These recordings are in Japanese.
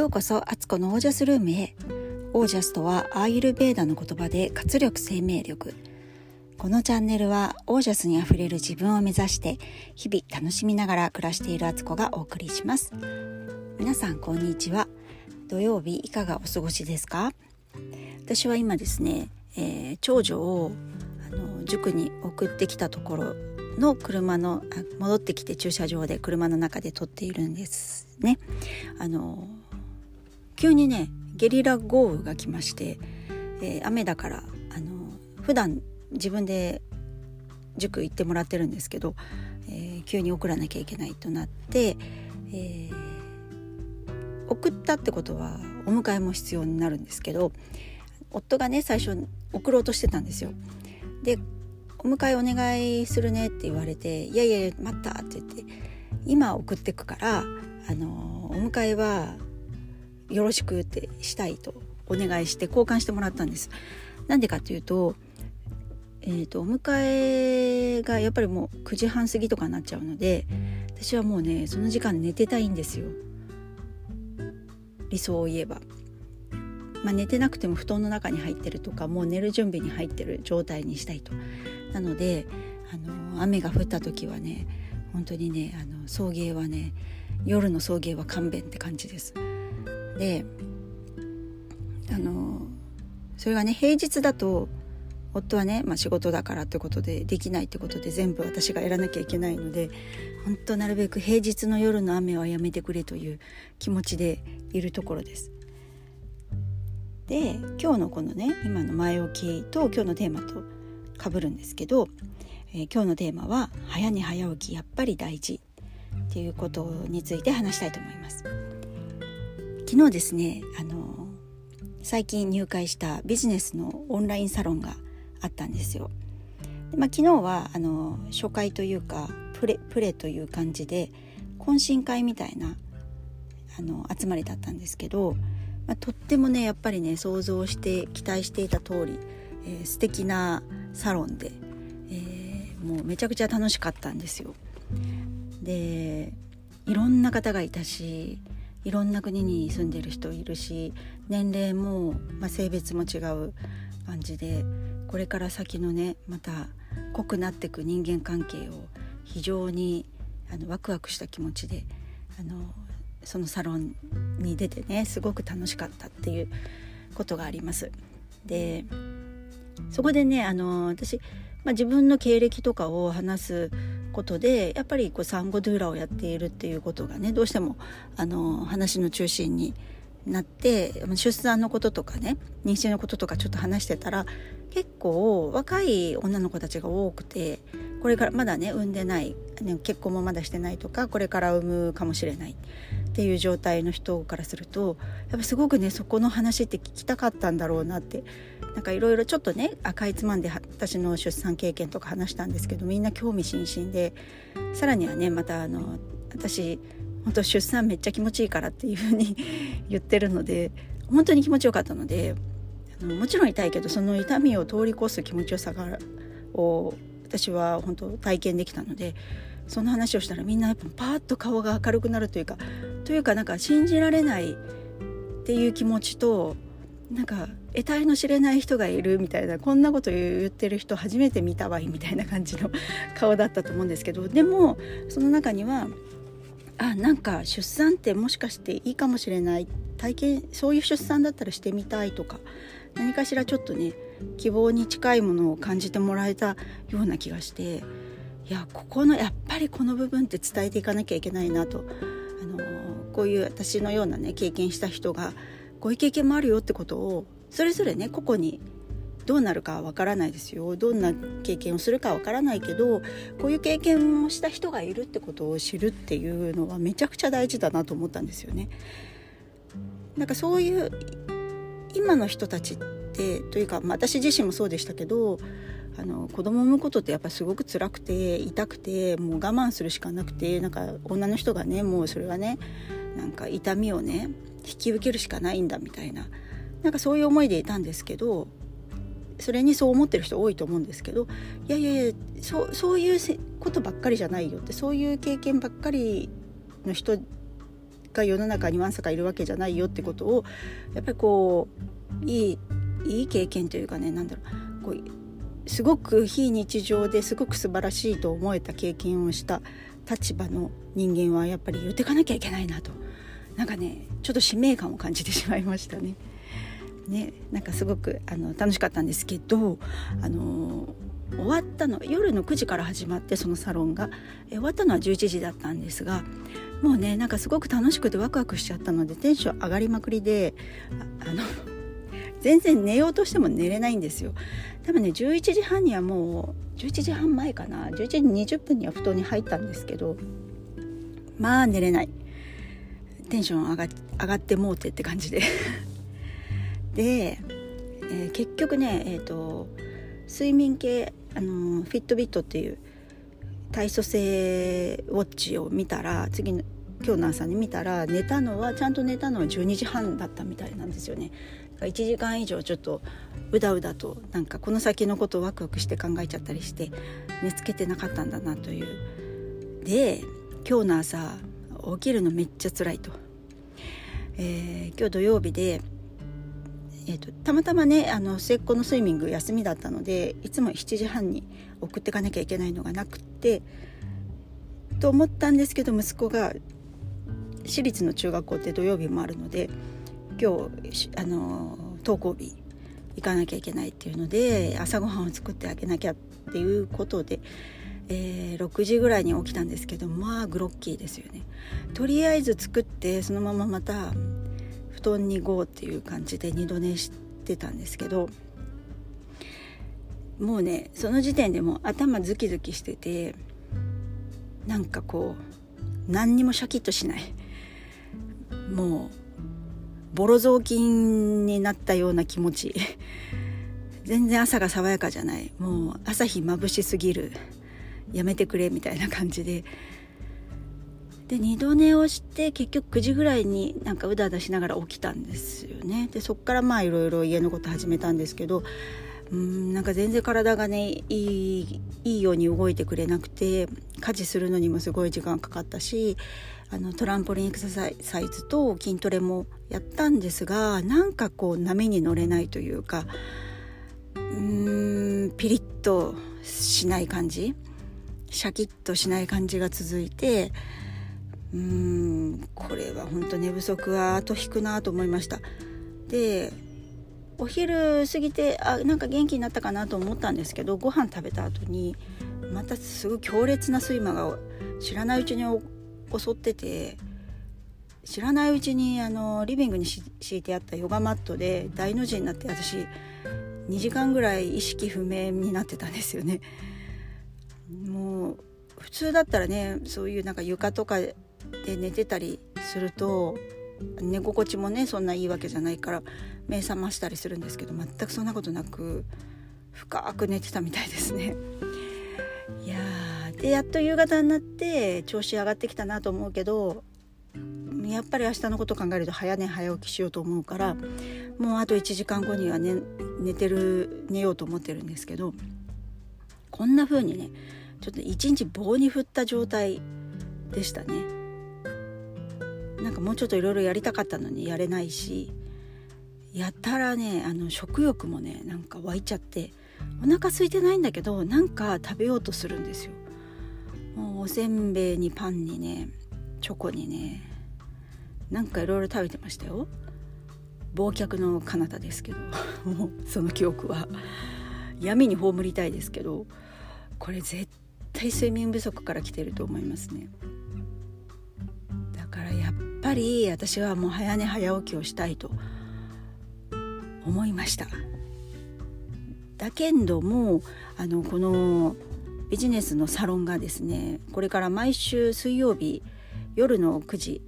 ようこそアツコのオージャスルームへ。オージャスとはアーユルベーダの言葉で活力生命力。このチャンネルはオージャスにあふれる自分を目指して日々楽しみながら暮らしているアツコがお送りします。皆さんこんにちは。土曜日いかがお過ごしですか？私は今ですね、えー、長女をあの塾に送ってきたところの車の戻ってきて駐車場で車の中で撮っているんですね。あの急にねゲリラ豪雨が来まして、えー、雨だからあの普段自分で塾行ってもらってるんですけど、えー、急に送らなきゃいけないとなって、えー、送ったってことはお迎えも必要になるんですけど夫がね最初送ろうとしてたんですよ。でお迎えお願いするねって言われて「いやいや待った」って言って「今送ってくからあのお迎えはよろしくってしたい」とお願いして交換してもらったんです。なんでかっていうと,、えーと、お迎えがやっぱりもう9時半過ぎとかになっちゃうので私はもうねその時間寝てたいんですよ理想を言えば。まあ、寝てなくても布団の中に入ってるとかもう寝る準備に入ってる状態にしたいとなのであの雨が降った時はね本当にねあの送迎はね夜の送迎は勘弁って感じです。であのそれがね平日だと夫はね、まあ、仕事だからってことでできないってことで全部私がやらなきゃいけないので本当なるべく平日の夜の雨はやめてくれという気持ちでいるところです。で今日のこのね今の前置きと今日のテーマとかぶるんですけど、えー、今日のテーマは「早寝早起きやっぱり大事」っていうことについて話したいと思います。昨日ですねあの最近入会したビジネスのオンラインサロンがあったんですよ。でまあ、昨日はあの初回というかプレプレという感じで懇親会みたいなあの集まりだったんですけど、まあ、とってもねやっぱりね想像して期待していた通り、えー、素敵なサロンで、えー、もうめちゃくちゃ楽しかったんですよ。でいろんな方がいたしいろんな国に住んでる人いるし年齢も、まあ、性別も違う感じでこれから先のねまた濃くなっていく人間関係を非常にあのワクワクした気持ちであのそのサロンに出てねすごく楽しかったっていうことがあります。でそこでねあの私、まあ、自分の経歴とかを話すことでやっぱりこう産後ドゥーラをやっているっていうことがねどうしてもあの話の中心になって出産のこととかね妊娠のこととかちょっと話してたら結構若い女の子たちが多くてこれからまだね産んでない、結婚もまだしてないとかこれから産むかもしれない。っていう状態の人からするとやっぱすごくねそこの話って聞きたかったんだろうなってなんかいろいろちょっとね赤いつまんで私の出産経験とか話したんですけどみんな興味津々でさらにはねまたあの私本当出産めっちゃ気持ちいいからっていうふうに 言ってるので本当に気持ちよかったのであのもちろん痛いけどその痛みを通り越す気持ちよさがを私は本当体験できたのでその話をしたらみんなやっぱパーッと顔が明るくなるというかというかなんか信じられないっていう気持ちとなんか得体の知れない人がいるみたいなこんなこと言ってる人初めて見たわいみたいな感じの顔だったと思うんですけどでもその中にはあなんか出産ってもしかしていいかもしれない体験そういう出産だったらしてみたいとか何かしらちょっとね希望に近いものを感じてもらえたような気がしていやここのやっぱりこの部分って伝えていかなきゃいけないなと、こういう私のようなね経験した人がこういう経験もあるよってことをそれぞれね個々にどうなるかわからないですよどんな経験をするかわからないけどこういう経験をした人がいるってことを知るっていうのはめちゃくちゃ大事だなと思ったんですよね。なんかそういう今の人たちってというか、まあ、私自身もそうでしたけどあの子供を産むことってやっぱすごく辛くて痛くてもう我慢するしかなくてなんか女の人がねもうそれはねなんか痛みをね引き受けるしかないんだみたいななんかそういう思いでいたんですけどそれにそう思ってる人多いと思うんですけどいやいやいやそうそういうことばっかりじゃないよってそういう経験ばっかりの人が世の中にわんさかいるわけじゃないよってことをやっぱりこういいいい経験というかね何だろうこうすごく非日常ですごく素晴らしいと思えた経験をした立場の人間はやっぱり言ってかなきゃいけないなと。なんかねちょっと使命感を感じてしまいましたね。ねなんかすごくあの楽しかったんですけどあの終わったの夜の9時から始まってそのサロンが。え終わったのは11時だったんですがもうねなんかすごく楽しくてワクワクしちゃったのでテンション上がりまくりであの全然寝ようとしても寝れないんですよ。多分ね11時半にはもう11時半前かな。11時20分には布団に入ったんですけどまあ寝れない。テンション上が上がってもうてって感じで。で、えー、結局ねえっ、ー、と睡眠系あのフィットビットっていう体組成ウォッチを見たら次の今日の朝に見たら寝たのはちゃんと寝たのは12時半だったみたいなんですよね。1時間以上ちょっとうだうだとなんかこの先のことをワクワクして考えちゃったりして寝つけてなかったんだなという。で今日の朝起きるのめっちゃ辛いと、えー、今日土曜日でえーと、たまたまねあの末っ子のスイミング休みだったのでいつも7時半に送ってかなきゃいけないのがなくってと思ったんですけど息子が私立の中学校って土曜日もあるので今日あの登校日行かなきゃいけないっていうので朝ごはんを作ってあげなきゃっていうことで、えー、6時ぐらいに起きたんですけどまあグロッキーですよね。とりあえず作ってそのまままた布団にゴーっていう感じで二度寝してたんですけどもうねその時点でも頭ズキズキしててなんかこう何にもシャキッとしないもうボロ雑巾になったような気持ち。全然朝が爽やかじゃない。もう朝日眩しすぎる。やめてくれみたいな感じで。で二度寝をして結局9時ぐらいになんかうだうだしながら起きたんですよね。でそっからまあいろいろ家のこと始めたんですけどうんなんか全然体がねいいいいように動いてくれなくて家事するのにもすごい時間かかったしあのトランポリンエクササイズと筋トレもやったんですがなんかこう波に乗れないというかうーんピリッとしない感じシャキッとしない感じが続いてうーんこれは本当寝不足は後引くなと思いました。でお昼過ぎてあなんか元気になったかなと思ったんですけどご飯食べた後にまたすごい強烈な睡魔が知らないうちに襲ってて知らないうちにあのリビングに敷いてあったヨガマットで大の字になって私2時間ぐらい意識不明になってたんですよね。もう普通だったらねそういうなんか床とかで寝てたりすると寝心地もねそんないいわけじゃないから目覚ましたりするんですけど全くそんなことなく深く寝てたみたいですね。いやでやっと夕方になって調子上がってきたなと思うけどやっぱり明日のこと考えると早寝早起きしようと思うからもうあと1時間後には寝寝てる寝ようと思ってるんですけどこんな風にねちょっと一日棒に振った状態でしたね。なんかもうちょっといろいろやりたかったのにやれないしやったらねあの食欲もねなんか湧いちゃってお腹空いてないんだけどなんか食べようとするんですよおせんべいにパンにねチョコにねなんかいろいろ食べてましたよ。忘却の彼方ですけど その記憶は。闇に葬りたいですけどこれ絶対睡眠不足から来てると思いますね。だからやっぱり私はもう早寝早起きをしたいと思いました。だけどもあのこのビジネスのサロンがですねこれから毎週水曜日夜の9時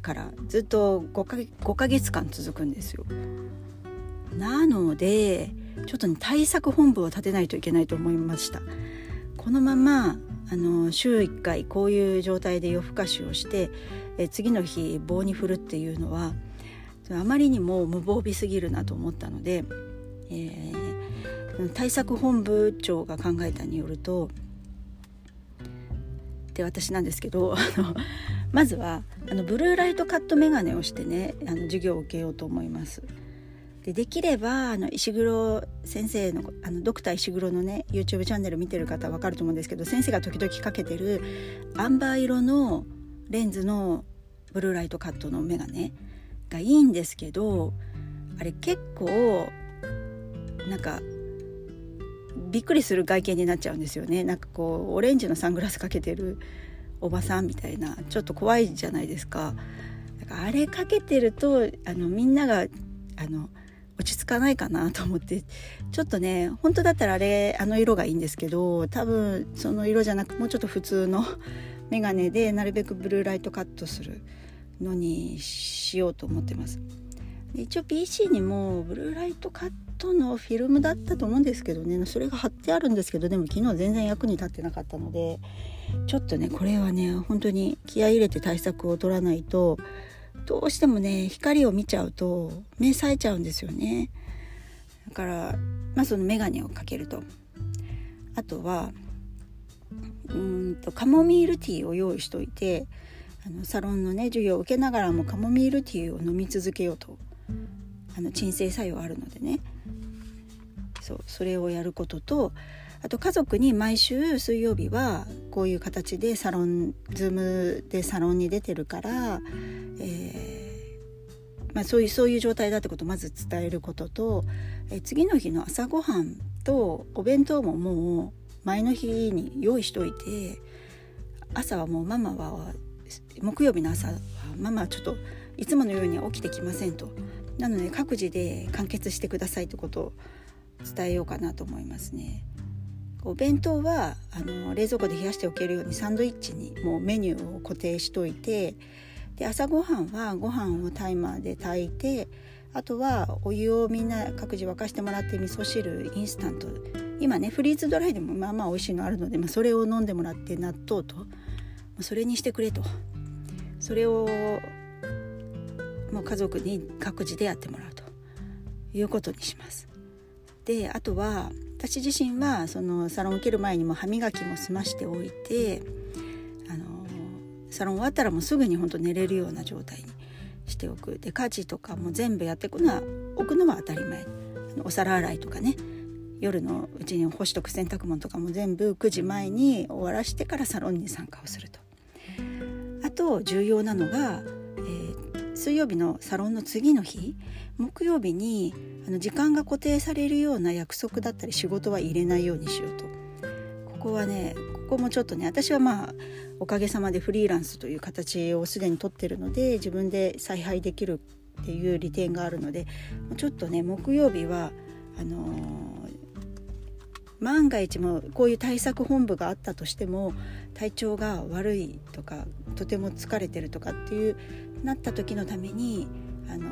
からずっと5か ,5 ヶ月間続くんですよ。なのでちょっとね対策本部を立てないといけないと思いました。このままあの週1回こういう状態で夜更かしをしてえ次の日棒に振るっていうのはあまりにも無防備すぎるなと思ったので、えー、対策本部長が考えたによるとで私なんですけどまずはあのブルーライトカットメガネをしてねあの授業を受けようと思います。でできればあの石黒先生のあのドクター石黒のね YouTube チャンネル見てる方は分かると思うんですけど先生が時々かけてるアンバー色のレンズのブルーライトカットのメガネがいいんですけどあれ結構なんかびっくりする外見になっちゃうんですよねなんかこうオレンジのサングラスかけてるおばさんみたいなちょっと怖いじゃないですか。だからあれかけてるとあのみんながあの落ち着かないかなと思ってちょっとね本当だったらあれあの色がいいんですけど多分その色じゃなくもうちょっと普通のメガネでなるべくブルーライトカットするのにしようと思ってます。一応 PC にもブルーライトカットのフィルムだったと思うんですけどね。それが貼ってあるんですけどでも昨日全然役に立ってなかったのでちょっとねこれはね本当に気合入れて対策を取らないとどうしてもね光を見ちゃうと目冴えちゃうんですよね。だからまあその眼鏡をかけると。あとはうんとカモミールティーを用意しといてあのサロンのね授業を受けながらもカモミールティーを飲み続けようとあの鎮静作用あるのでね。そうそれをやることとあと家族に毎週水曜日はこういう形でサロンズームでサロンに出てるから、えー、まあ、そういうそういう状態だってことをまず伝えることと、えー、次の日の朝ごはんとお弁当ももう前の日に用意しといて朝はもうママは木曜日の朝はママはちょっといつものようには起きてきませんと。なので各自で完結してくださいってことを伝えようかなと思いますね。お弁当はあの冷蔵庫で冷やしておけるようにサンドイッチにもうメニューを固定しといてで朝ごはんはご飯をタイマーで炊いてあとはお湯をみんな各自沸かしてもらって味噌汁インスタント今ねフリーズドライでもまあまあ美味しいのあるので、まあ、それを飲んでもらって納豆とそれにしてくれとそれをもう家族に各自でやってもらうということにします。であとは私自身はそのサロンを受ける前にも歯磨きも済ましておいてあのサロン終わったらもうすぐに本当寝れるような状態にしておくで家事とかも全部やっていくのは置くのは当たり前お皿洗いとかね夜のうちに干しとく洗濯物とかも全部9時前に終わらしてからサロンに参加をすると。あと重要なのが、水曜日のサロンの次の日木曜日にあの時間が固定されるような約束だったり仕事は入れないようにしようと。ここはねここもちょっとね私はまあおかげさまでフリーランスという形をすでに取ってるので自分で采配できるっていう利点があるのでちょっとね木曜日はあのー、万が一もこういう対策本部があったとしても体調が悪いとかとても疲れてるとかっていうなった時のためにあの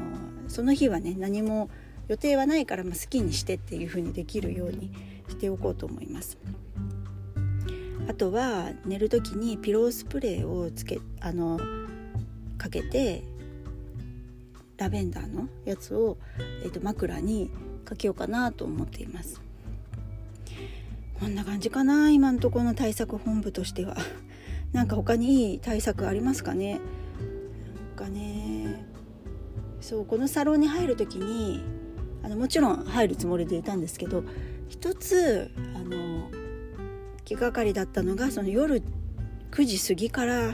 その日はね何も予定はないから、まあ、好きにしてっていう風にできるようにしておこうと思います。あとは寝る時にピロースプレーをつけあのかけてラベンダーのやつを、えー、と枕にかけようかなと思っています。こんな感じかな今のところの対策本部としては。なんか他にいい対策ありますかねなんかねそうこのサロンに入る時にあのもちろん入るつもりでいたんですけど一つあの気がかりだったのがその夜9時過ぎから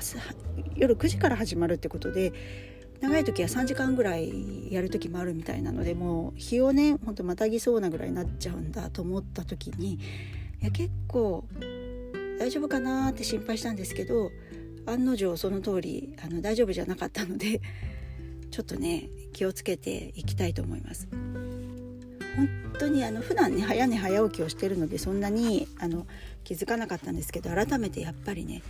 夜9時から始まるってことで長い時は3時間ぐらいやる時もあるみたいなのでもう日をねほんとまたぎそうなぐらいになっちゃうんだと思った時にいや結構大丈夫かなって心配したんですけど案の定その通りあの大丈夫じゃなかったのでちょっとね気をつけていきたいと思います。本当にあの普段ね早寝早起きをしてるのでそんなにあの気づかなかったんですけど改めてやっぱりね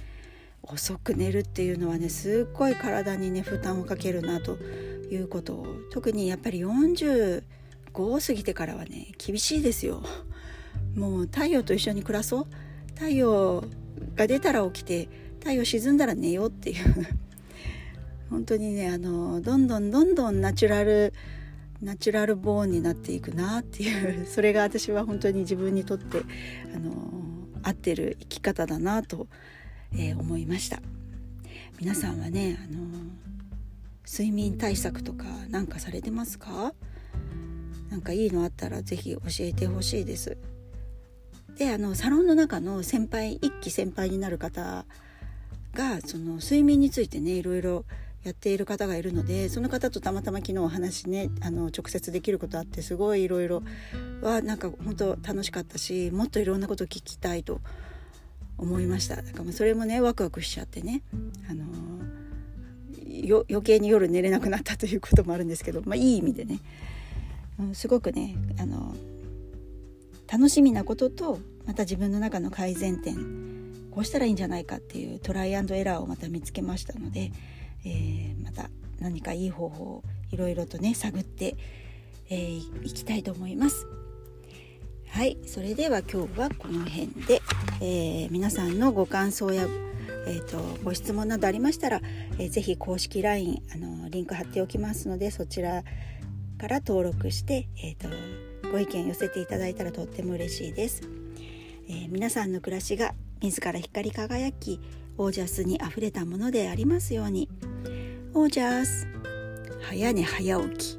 遅く寝るっていうのはねすっごい体にね負担をかけるなということを特にやっぱり45を過ぎてからはね厳しいですよ。もう太陽と一緒に暮らそう太陽が出たら起きて太陽沈んだら寝ようっていう 本当にねあのどんどんどんどんナチュラルナチュラルボーンになっていくなっていう それが私は本当に自分にとってあの合ってる生き方だなと、えー、思いました。皆さんはねあの睡眠対策とか何かされてますか？なんかいいのあったら是非教えてほしいです。であのサロンの中の先輩一期先輩になる方がその睡眠についてねいろいろやっている方がいるのでその方とたまたま昨日お話ねあの直接できることあってすごいいろいろはなんか本当楽しかったしもっといろんなこと聞きたいと思いました。だからそれもねワクワクしちゃってね、あのー、余計に夜寝れなくなったということもあるんですけど、まあ、いい意味でね、うん、すごくね、あの、楽しみなこととまた自分の中の改善点こうしたらいいんじゃないかっていうトライアンドエラーをまた見つけましたので。えー、また何かいい方法をいろいろとね探って、えー、いきたいと思います。はいそれでは今日はこの辺で、えー、皆さんのご感想や、えーと、ご質問などありましたら、えー、ぜひ公式 LINE あのリンク貼っておきますのでそちらから登録して、えーと、ご意見寄せていただいたらとっても嬉しいです、えー、皆さんの暮らしが自ら光り輝きオージャスにあふれたものでありますように。オージャス早寝早起き。